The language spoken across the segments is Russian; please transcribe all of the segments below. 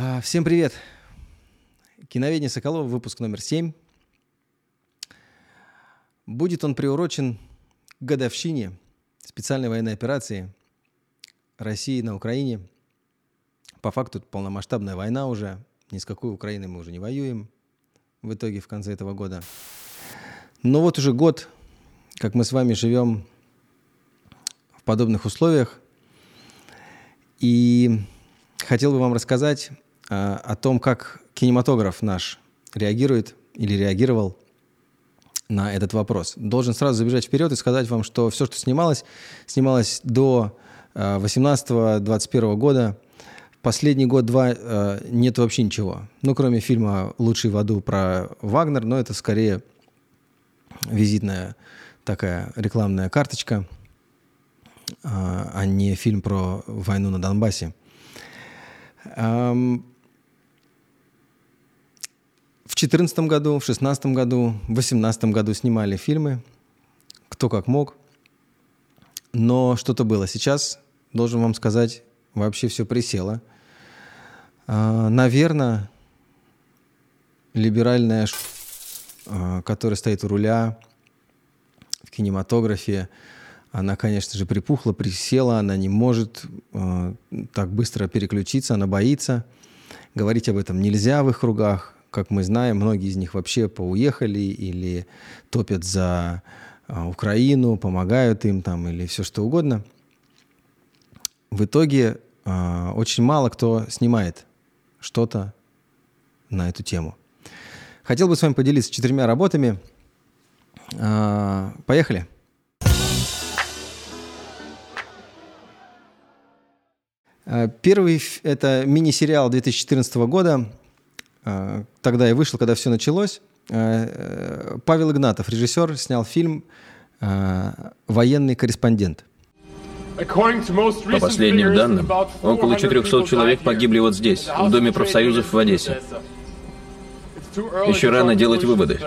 А, всем привет! Киноведение Соколова, выпуск номер 7. Будет он приурочен к годовщине специальной военной операции России на Украине. По факту полномасштабная война уже. Ни с какой Украиной мы уже не воюем в итоге в конце этого года. Но вот уже год, как мы с вами живем в подобных условиях. И хотел бы вам рассказать о том, как кинематограф наш реагирует или реагировал на этот вопрос. Должен сразу забежать вперед и сказать вам, что все, что снималось, снималось до 18-21 а, года. Последний год-два а, нет вообще ничего. Ну, кроме фильма «Лучший в аду» про Вагнер, но это скорее визитная такая рекламная карточка, а не фильм про войну на Донбассе. В 2014 году, в 2016 году, в 2018 году снимали фильмы, кто как мог. Но что-то было. Сейчас, должен вам сказать, вообще все присело. А, наверное, либеральная, а, которая стоит у руля в кинематографе, она, конечно же, припухла, присела, она не может э, так быстро переключиться, она боится. Говорить об этом нельзя в их кругах. Как мы знаем, многие из них вообще поуехали или топят за э, Украину, помогают им там или все что угодно. В итоге э, очень мало кто снимает что-то на эту тему. Хотел бы с вами поделиться четырьмя работами. Э, поехали. Первый — это мини-сериал 2014 года. Э, тогда и вышел, когда все началось. Э, Павел Игнатов, режиссер, снял фильм «Военный корреспондент». По последним данным, около 400 человек погибли вот здесь, в Доме профсоюзов в Одессе. Еще рано делать выводы.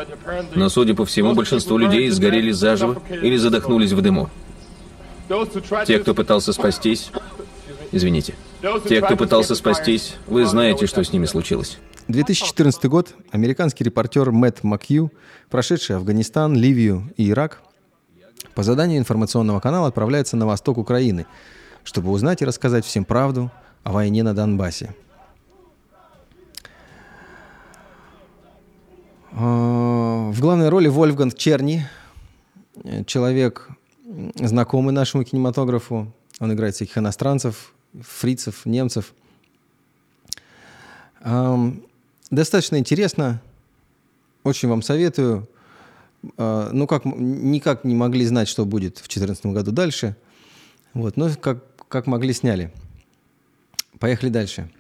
Но, судя по всему, большинство людей сгорели заживо или задохнулись в дыму. Те, кто пытался спастись, Извините. Те, кто пытался спастись, вы знаете, что с ними случилось. 2014 год. Американский репортер Мэтт Макью, прошедший Афганистан, Ливию и Ирак, по заданию информационного канала отправляется на восток Украины, чтобы узнать и рассказать всем правду о войне на Донбассе. А, в главной роли Вольфганг Черни, человек, знакомый нашему кинематографу. Он играет всяких иностранцев, фрицев, немцев. Достаточно интересно. Очень вам советую. А, ну, как, никак не могли знать, что будет в 2014 году дальше. Вот, но как, как могли, сняли. Поехали дальше.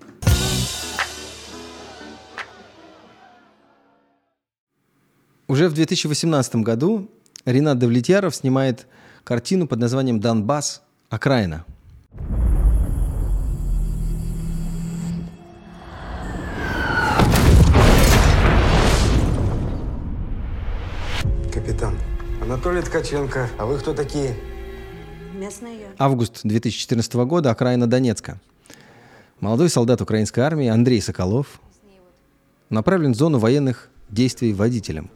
Уже в 2018 году Ренат Давлетьяров снимает картину под названием «Донбасс. Окраина». Анатолий Ткаченко. А вы кто такие? Местная Август 2014 года, окраина Донецка. Молодой солдат украинской армии Андрей Соколов направлен в зону военных действий водителем.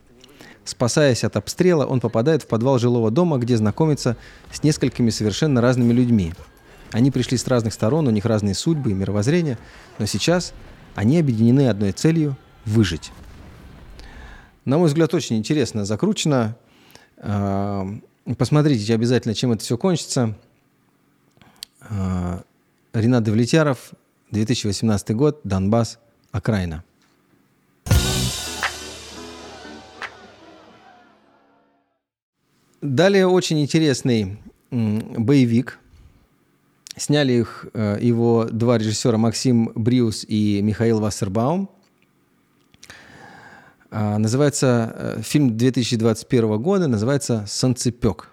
Спасаясь от обстрела, он попадает в подвал жилого дома, где знакомится с несколькими совершенно разными людьми. Они пришли с разных сторон, у них разные судьбы и мировоззрения, но сейчас они объединены одной целью – выжить. На мой взгляд, очень интересно закручено. Посмотрите обязательно, чем это все кончится. А, Ренат Давлетяров, 2018 год, Донбасс, окраина. Далее очень интересный боевик. Сняли их э, его два режиссера Максим Бриус и Михаил Вассербаум. А, называется э, фильм 2021 года, называется «Санцепек».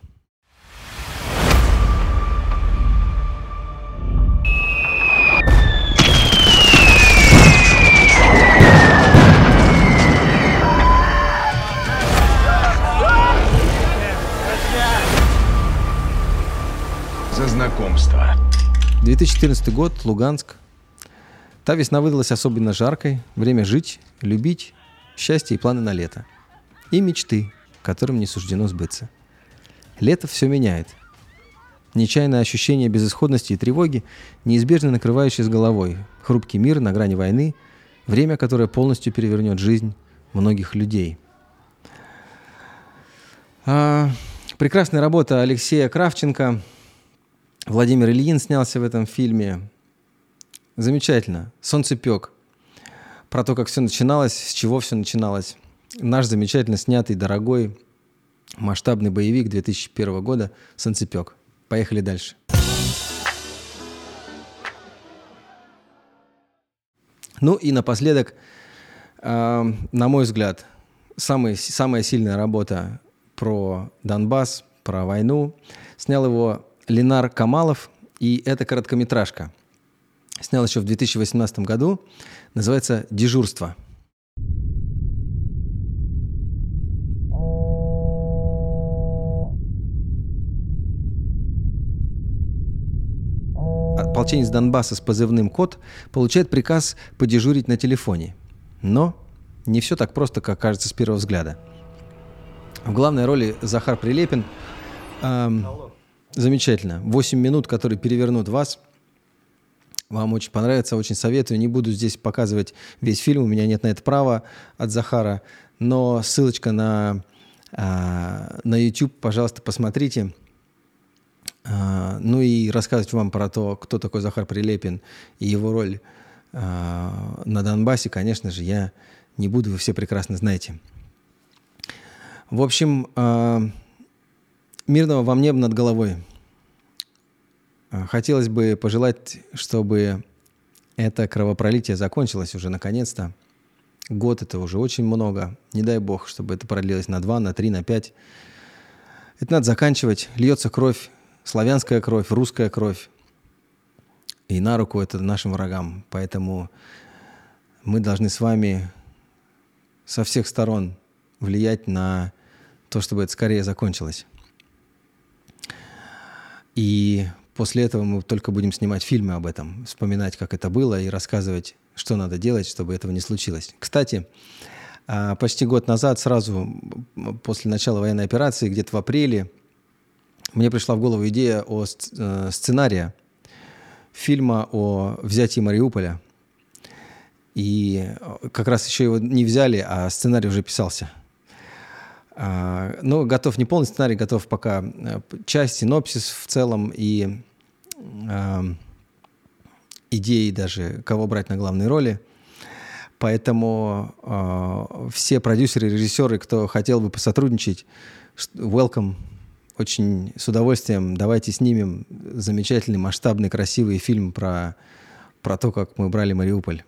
За знакомство. 2014 год, Луганск. Та весна выдалась особенно жаркой. Время жить, любить, счастье и планы на лето. И мечты, которым не суждено сбыться. Лето все меняет. Нечаянное ощущение безысходности и тревоги, неизбежно накрывающее с головой. Хрупкий мир на грани войны, время, которое полностью перевернет жизнь многих людей. А, прекрасная работа Алексея Кравченко. Владимир Ильин снялся в этом фильме. Замечательно. Солнцепек. Про то, как все начиналось, с чего все начиналось. Наш замечательно снятый, дорогой, масштабный боевик 2001 года «Солнцепек». Поехали дальше. Ну и напоследок, э, на мой взгляд, самый, самая сильная работа про Донбасс, про войну. Снял его Ленар Камалов, и это короткометражка – Снял еще в 2018 году. Называется «Дежурство». Ополченец Донбасса с позывным «Кот» получает приказ подежурить на телефоне. Но не все так просто, как кажется с первого взгляда. В главной роли Захар Прилепин. Эм, замечательно. 8 минут, которые перевернут вас – вам очень понравится, очень советую. Не буду здесь показывать весь фильм, у меня нет на это права от Захара, но ссылочка на, а, на YouTube, пожалуйста, посмотрите. А, ну и рассказывать вам про то, кто такой Захар Прилепин и его роль а, на Донбассе, конечно же, я не буду, вы все прекрасно знаете. В общем, мирного вам неба над головой. А, хотелось бы пожелать, чтобы это кровопролитие закончилось уже наконец-то. Год это уже очень много. Не дай бог, чтобы это продлилось на два, на три, на пять. Это надо заканчивать. Льется кровь, славянская кровь, русская кровь. И на руку это нашим врагам. Поэтому мы должны с вами со всех сторон влиять на то, чтобы это скорее закончилось. И После этого мы только будем снимать фильмы об этом, вспоминать, как это было, и рассказывать, что надо делать, чтобы этого не случилось. Кстати, а, почти год назад, сразу после начала военной операции, где-то в апреле, мне пришла в голову идея о э, сценарии фильма о взятии Мариуполя. И как раз еще его не взяли, а сценарий уже писался – а, ну, готов не полный сценарий, готов пока э, часть, синопсис в целом и э, идеи даже, кого брать на главные роли. Поэтому э, все продюсеры, режиссеры, кто хотел бы посотрудничать, welcome, очень с удовольствием. Давайте снимем замечательный, масштабный, красивый фильм про, про то, как мы брали Мариуполь.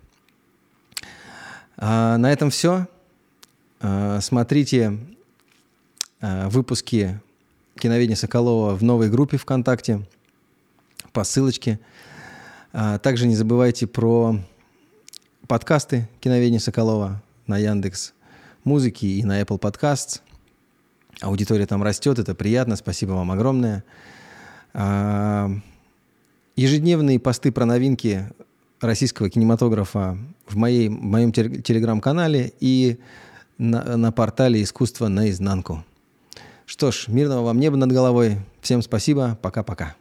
А на этом все. А, смотрите Э, выпуски киноведения Соколова в новой группе ВКонтакте по ссылочке. А также не забывайте про подкасты киноведения Соколова на Яндекс Музыки и на Apple Podcasts. Аудитория там растет, это приятно, спасибо вам огромное. А, ежедневные посты про новинки российского кинематографа в, моей, в моем телеграм-канале и на, на портале «Искусство наизнанку». Что ж, мирного вам неба над головой. Всем спасибо. Пока-пока.